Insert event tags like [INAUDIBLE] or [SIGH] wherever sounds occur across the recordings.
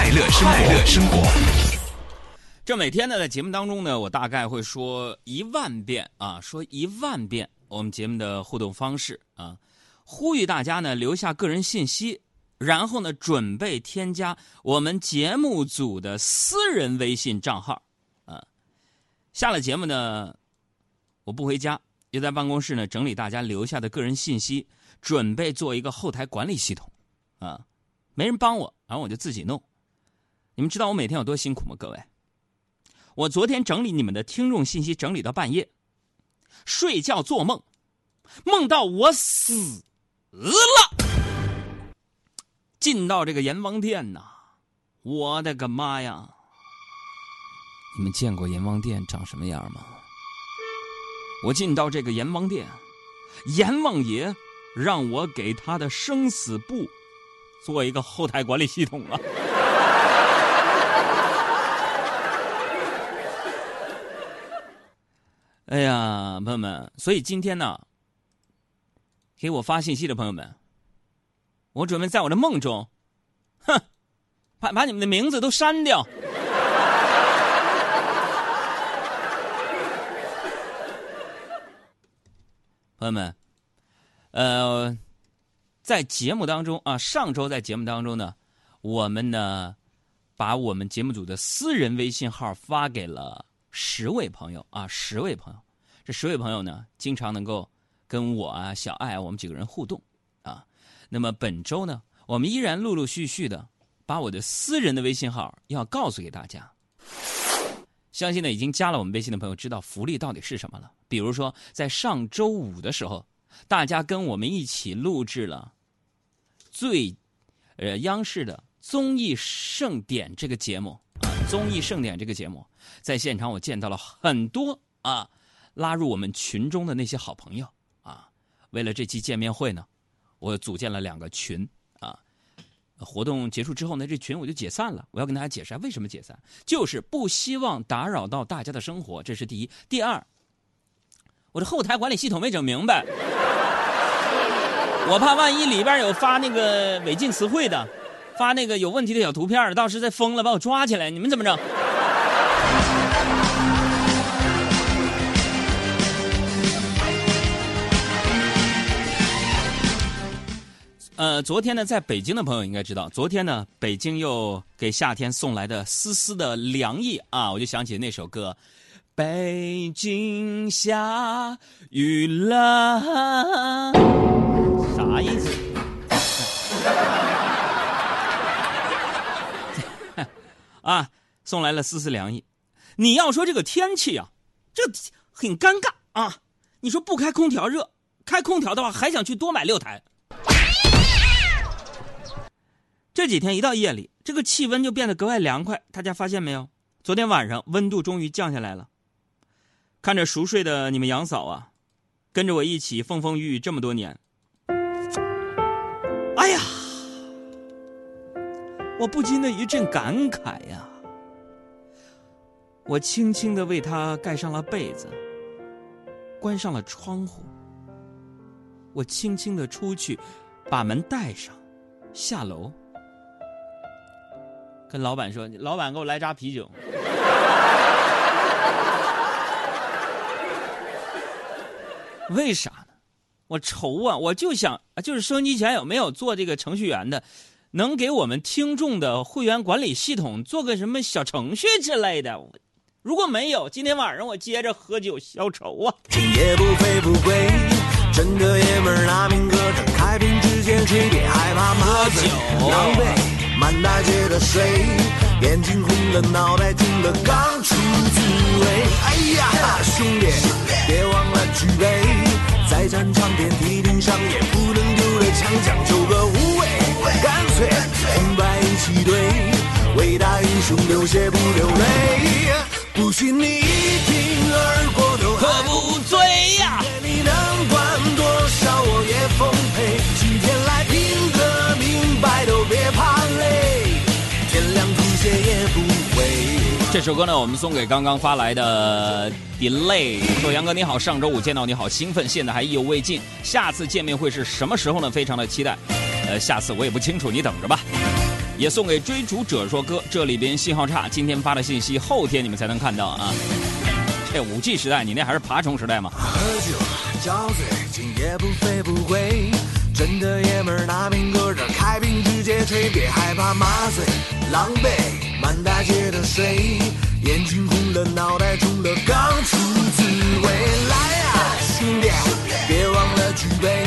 快乐生活，快乐生活。这每天呢，在节目当中呢，我大概会说一万遍啊，说一万遍我们节目的互动方式啊，呼吁大家呢留下个人信息，然后呢准备添加我们节目组的私人微信账号啊。下了节目呢，我不回家，也在办公室呢整理大家留下的个人信息，准备做一个后台管理系统啊。没人帮我，然后我就自己弄。你们知道我每天有多辛苦吗？各位。我昨天整理你们的听众信息，整理到半夜，睡觉做梦，梦到我死了，进到这个阎王殿呐！我的个妈呀！你们见过阎王殿长什么样吗？我进到这个阎王殿，阎王爷让我给他的生死簿做一个后台管理系统了。哎呀，朋友们，所以今天呢，给我发信息的朋友们，我准备在我的梦中，哼，把把你们的名字都删掉。[LAUGHS] 朋友们，呃，在节目当中啊，上周在节目当中呢，我们呢，把我们节目组的私人微信号发给了。十位朋友啊，十位朋友，这十位朋友呢，经常能够跟我啊、小爱，我们几个人互动啊。那么本周呢，我们依然陆陆续续的把我的私人的微信号要告诉给大家。相信呢，已经加了我们微信的朋友知道福利到底是什么了。比如说，在上周五的时候，大家跟我们一起录制了最呃央视的综艺盛典这个节目啊。综艺盛典这个节目，在现场我见到了很多啊，拉入我们群中的那些好朋友啊。为了这期见面会呢，我组建了两个群啊。活动结束之后呢，这群我就解散了。我要跟大家解释为什么解散，就是不希望打扰到大家的生活，这是第一。第二，我的后台管理系统没整明白，我怕万一里边有发那个违禁词汇的。发那个有问题的小图片，到时再疯了把我抓起来，你们怎么整？呃，昨天呢，在北京的朋友应该知道，昨天呢，北京又给夏天送来的丝丝的凉意啊，我就想起那首歌，《北京下雨了》，啥意思？[LAUGHS] 啊，送来了丝丝凉意。你要说这个天气啊，这很尴尬啊。你说不开空调热，开空调的话还想去多买六台。这几天一到夜里，这个气温就变得格外凉快。大家发现没有？昨天晚上温度终于降下来了。看着熟睡的你们杨嫂啊，跟着我一起风风雨雨这么多年。哎呀！我不禁的一阵感慨呀，我轻轻的为他盖上了被子，关上了窗户，我轻轻的出去，把门带上，下楼，跟老板说：“老板，给我来扎啤酒。[LAUGHS] ”为啥呢？我愁啊！我就想，就是收音机前有没有做这个程序员的？能给我们听众的会员管理系统做个什么小程序之类的？如果没有，今天晚上我接着喝酒消愁啊！今夜不醉不归，真的爷们儿拿命搁这开瓶之前，谁别害怕满大街的水，眼睛红了，脑袋痛了，刚出滋味。哎呀，兄弟，别忘了举杯，再战场遍地顶上也不能丢了枪，讲究个无畏。干脆红白一起对，伟大英雄流血不流泪，不信你这首歌呢，我们送给刚刚发来的 Delay，说杨哥你好，上周五见到你好兴奋，现在还意犹未尽，下次见面会是什么时候呢？非常的期待。呃，下次我也不清楚，你等着吧。也送给追逐者说哥，这里边信号差，今天发的信息后天你们才能看到啊。这五 G 时代，你那还是爬虫时代吗？喝酒交醉，今夜不醉不归。真的爷们儿拿命搁这开瓶直接吹，别害怕麻醉，狼狈，满大街的水，眼睛红了，脑袋肿了，刚出滋味。来呀，兄弟，别忘了举杯，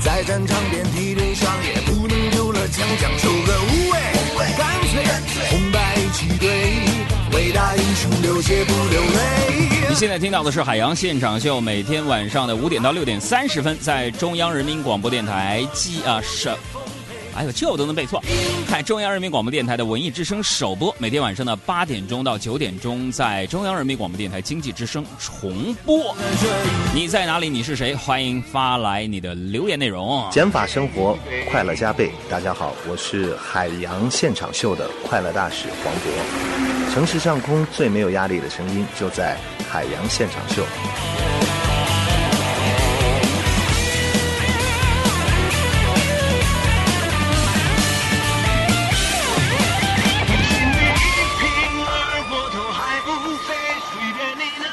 在战场遍体鳞伤，也不能丢了枪将仇恨无畏，干脆红白一起对，伟大英雄流血不流泪。你现在听到的是海洋现场秀，每天晚上的五点到六点三十分，在中央人民广播电台记啊省，哎呦这我都能背错，看中央人民广播电台的文艺之声首播，每天晚上的八点钟到九点钟，在中央人民广播电台经济之声重播。你在哪里？你是谁？欢迎发来你的留言内容。减法生活，快乐加倍。大家好，我是海洋现场秀的快乐大使黄渤。城市上空最没有压力的声音，就在海洋现场秀。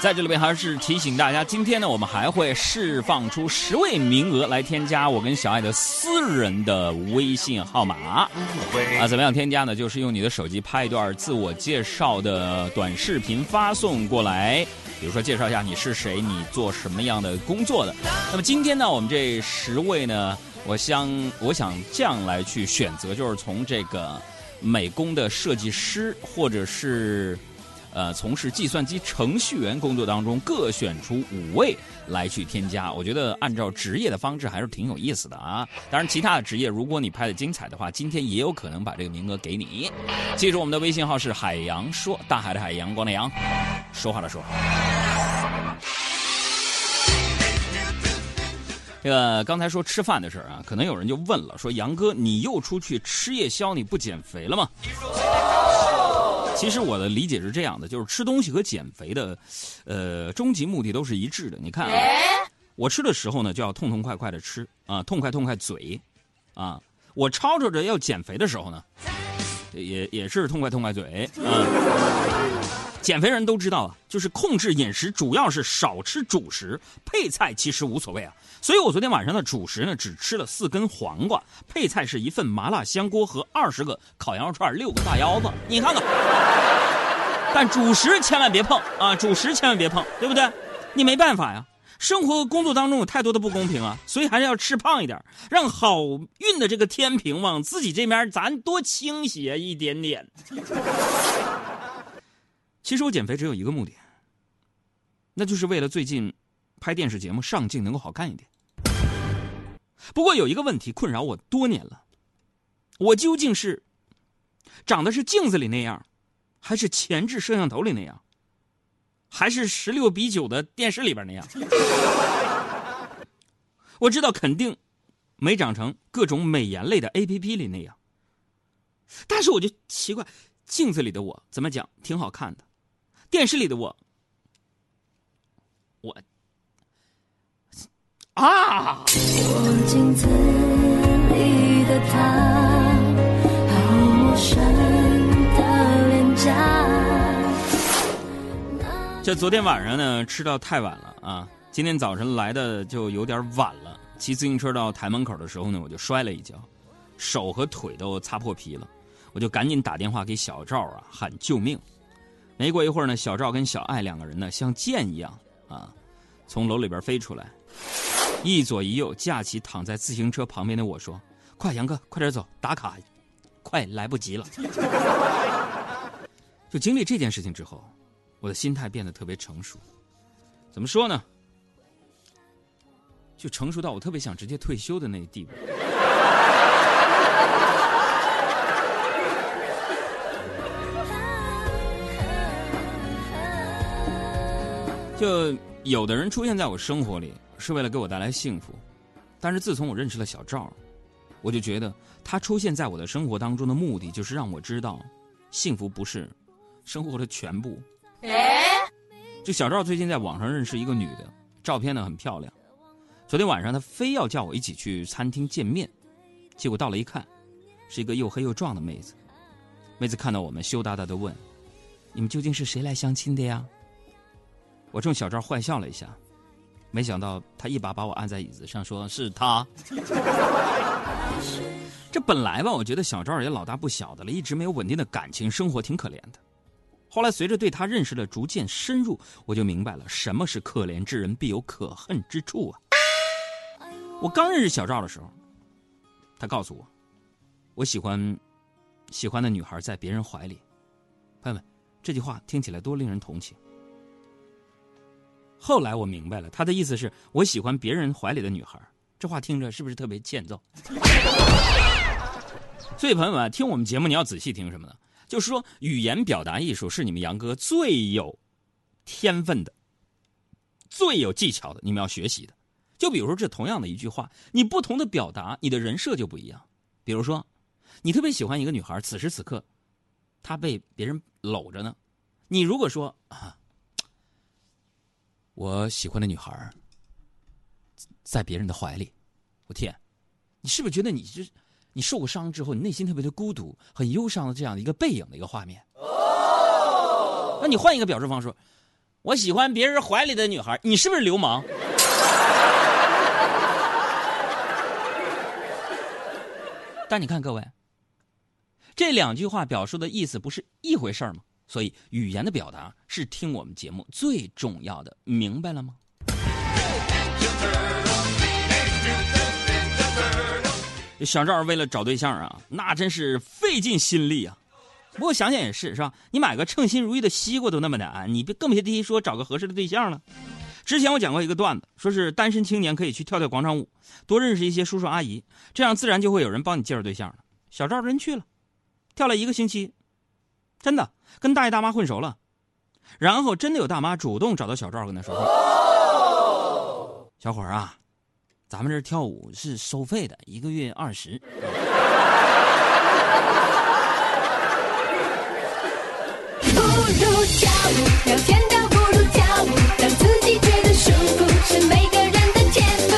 在这里边还是提醒大家，今天呢，我们还会释放出十位名额来添加我跟小爱的私人的微信号码。啊，怎么样添加呢？就是用你的手机拍一段自我介绍的短视频发送过来，比如说介绍一下你是谁，你做什么样的工作的。那么今天呢，我们这十位呢，我想我想这样来去选择，就是从这个美工的设计师或者是。呃，从事计算机程序员工作当中，各选出五位来去添加。我觉得按照职业的方式还是挺有意思的啊。当然，其他的职业如果你拍的精彩的话，今天也有可能把这个名额给你。记住我们的微信号是海洋说，大海的海，阳光的阳，说话的说。这个刚才说吃饭的事儿啊，可能有人就问了，说杨哥，你又出去吃夜宵，你不减肥了吗？其实我的理解是这样的，就是吃东西和减肥的，呃，终极目的都是一致的。你看啊，我吃的时候呢，就要痛痛快快的吃啊，痛快痛快嘴，啊，我吵吵着要减肥的时候呢，也也是痛快痛快嘴啊。减肥人都知道啊，就是控制饮食，主要是少吃主食，配菜其实无所谓啊。所以我昨天晚上的主食呢，只吃了四根黄瓜，配菜是一份麻辣香锅和二十个烤羊肉串，六个大腰子。你看看，但主食千万别碰啊，主食千万别碰，对不对？你没办法呀，生活和工作当中有太多的不公平啊，所以还是要吃胖一点，让好运的这个天平往自己这边咱多倾斜一点点。其实我减肥只有一个目的，那就是为了最近拍电视节目上镜能够好看一点。不过有一个问题困扰我多年了，我究竟是长得是镜子里那样，还是前置摄像头里那样，还是十六比九的电视里边那样？[LAUGHS] 我知道肯定没长成各种美颜类的 A P P 里那样，但是我就奇怪，镜子里的我怎么讲挺好看的。电视里的我，我啊！我镜子里的他，好陌生的脸颊。这昨天晚上呢，吃到太晚了啊！今天早晨来的就有点晚了。骑自行车到台门口的时候呢，我就摔了一跤，手和腿都擦破皮了。我就赶紧打电话给小赵啊，喊救命。没过一会儿呢，小赵跟小爱两个人呢，像箭一样啊，从楼里边飞出来，一左一右架起躺在自行车旁边的我说：“快，杨哥，快点走，打卡，快来不及了。” [LAUGHS] 就经历这件事情之后，我的心态变得特别成熟。怎么说呢？就成熟到我特别想直接退休的那地步。就有的人出现在我生活里是为了给我带来幸福，但是自从我认识了小赵，我就觉得他出现在我的生活当中的目的就是让我知道，幸福不是生活的全部。哎就小赵最近在网上认识一个女的，照片呢很漂亮。昨天晚上他非要叫我一起去餐厅见面，结果到了一看，是一个又黑又壮的妹子，妹子看到我们，羞答答的问：“你们究竟是谁来相亲的呀？”我冲小赵坏笑了一下，没想到他一把把我按在椅子上，说是他。这本来吧，我觉得小赵也老大不小的了，一直没有稳定的感情生活，挺可怜的。后来随着对他认识的逐渐深入，我就明白了什么是可怜之人必有可恨之处啊。我刚认识小赵的时候，他告诉我，我喜欢喜欢的女孩在别人怀里。朋友们，这句话听起来多令人同情。后来我明白了，他的意思是我喜欢别人怀里的女孩。这话听着是不是特别欠揍？[LAUGHS] 所以朋友们听我们节目，你要仔细听什么呢？就是说，语言表达艺术是你们杨哥最有天分的、最有技巧的，你们要学习的。就比如说，这同样的一句话，你不同的表达，你的人设就不一样。比如说，你特别喜欢一个女孩，此时此刻，她被别人搂着呢。你如果说啊，我喜欢的女孩在别人的怀里，我天，你是不是觉得你这你受过伤之后，你内心特别的孤独、很忧伤的这样的一个背影的一个画面？哦，那你换一个表述方式，我喜欢别人怀里的女孩，你是不是流氓？[LAUGHS] 但你看，各位，这两句话表述的意思不是一回事吗？所以语言的表达是听我们节目最重要的，明白了吗？小赵为了找对象啊，那真是费尽心力啊。不过想想也是，是吧？你买个称心如意的西瓜都那么难，你别更别提说找个合适的对象了。之前我讲过一个段子，说是单身青年可以去跳跳广场舞，多认识一些叔叔阿姨，这样自然就会有人帮你介绍对象了。小赵真去了，跳了一个星期，真的跟大爷大妈混熟了，然后真的有大妈主动找到小赵跟他说话：“小伙儿啊，咱们这跳舞是收费的，一个月二十。”不如跳舞，聊天的不如跳舞，让自己觉得舒服是每个人的天赋。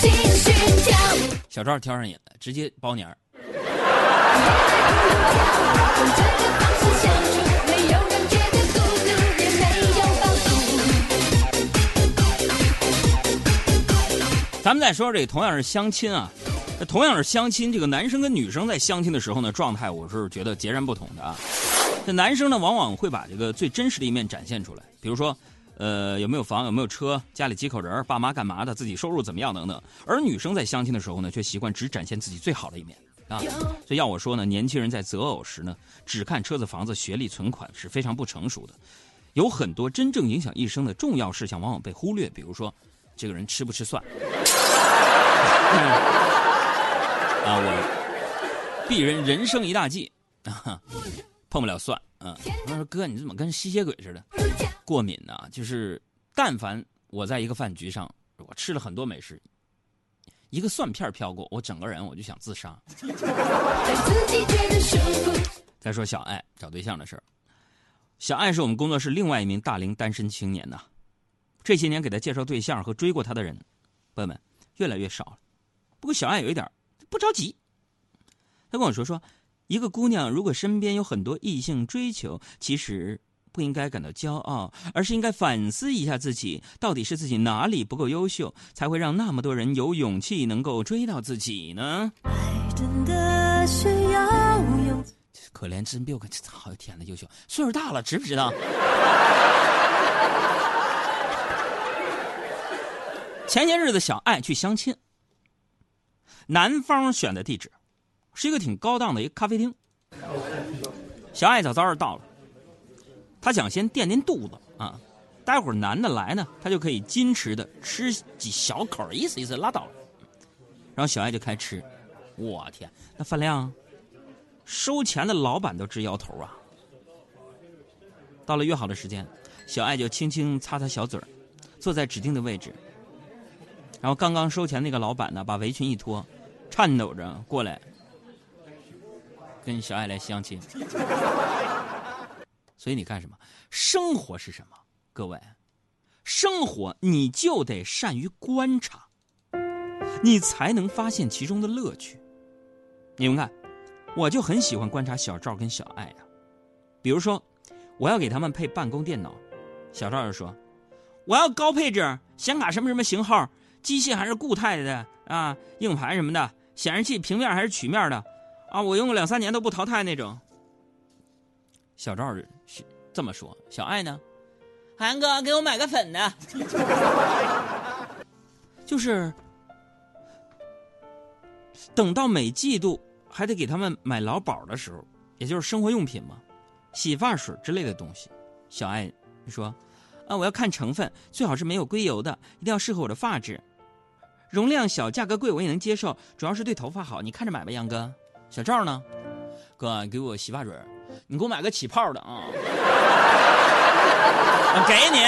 继续跳舞。小赵挑上瘾了，直接包年儿。咱们再说这同样是相亲啊，同样是相亲，这个男生跟女生在相亲的时候呢，状态我是觉得截然不同的啊。这男生呢，往往会把这个最真实的一面展现出来，比如说，呃，有没有房，有没有车，家里几口人，爸妈干嘛的，自己收入怎么样等等。而女生在相亲的时候呢，却习惯只展现自己最好的一面啊。所以要我说呢，年轻人在择偶时呢，只看车子、房子、学历、存款是非常不成熟的。有很多真正影响一生的重要事项往往被忽略，比如说，这个人吃不吃蒜。啊，我鄙人人生一大忌，啊 [LAUGHS] 碰不了蒜。嗯，他说哥，你怎么跟吸血鬼似的？过敏呢？就是但凡我在一个饭局上，我吃了很多美食，一个蒜片飘过，我整个人我就想自杀。再说小爱找对象的事儿，小爱是我们工作室另外一名大龄单身青年呐。这些年给他介绍对象和追过他的人，朋友们越来越少了。不过小爱有一点不着急，他跟我说说，一个姑娘如果身边有很多异性追求，其实不应该感到骄傲，而是应该反思一下自己，到底是自己哪里不够优秀，才会让那么多人有勇气能够追到自己呢？爱真的需要勇可怜真比我好天呐，优秀，岁数大了，知不知道？[LAUGHS] 前些日子，小爱去相亲。男方选的地址是一个挺高档的一个咖啡厅。小爱早早的到了，他想先垫垫肚子啊，待会儿男的来呢，他就可以矜持的吃几小口，意思意思拉倒了。然后小爱就开吃，我天，那饭量，收钱的老板都直摇头啊。到了约好的时间，小爱就轻轻擦擦小嘴坐在指定的位置。然后刚刚收钱那个老板呢，把围裙一脱。颤抖着过来，跟小爱来相亲。所以你干什么？生活是什么？各位，生活你就得善于观察，你才能发现其中的乐趣。你们看，我就很喜欢观察小赵跟小爱呀。比如说，我要给他们配办公电脑，小赵就说，我要高配置显卡什么什么型号，机械还是固态的啊，硬盘什么的，显示器平面还是曲面的，啊，我用个两三年都不淘汰那种。小赵这么说，小爱呢？韩哥，给我买个粉的。[LAUGHS] 就是等到每季度还得给他们买劳保的时候，也就是生活用品嘛，洗发水之类的东西。小爱你说啊，我要看成分，最好是没有硅油的，一定要适合我的发质。容量小，价格贵我也能接受，主要是对头发好。你看着买吧，杨哥。小赵呢？哥，给我洗发水，你给我买个起泡的啊，[LAUGHS] 给你。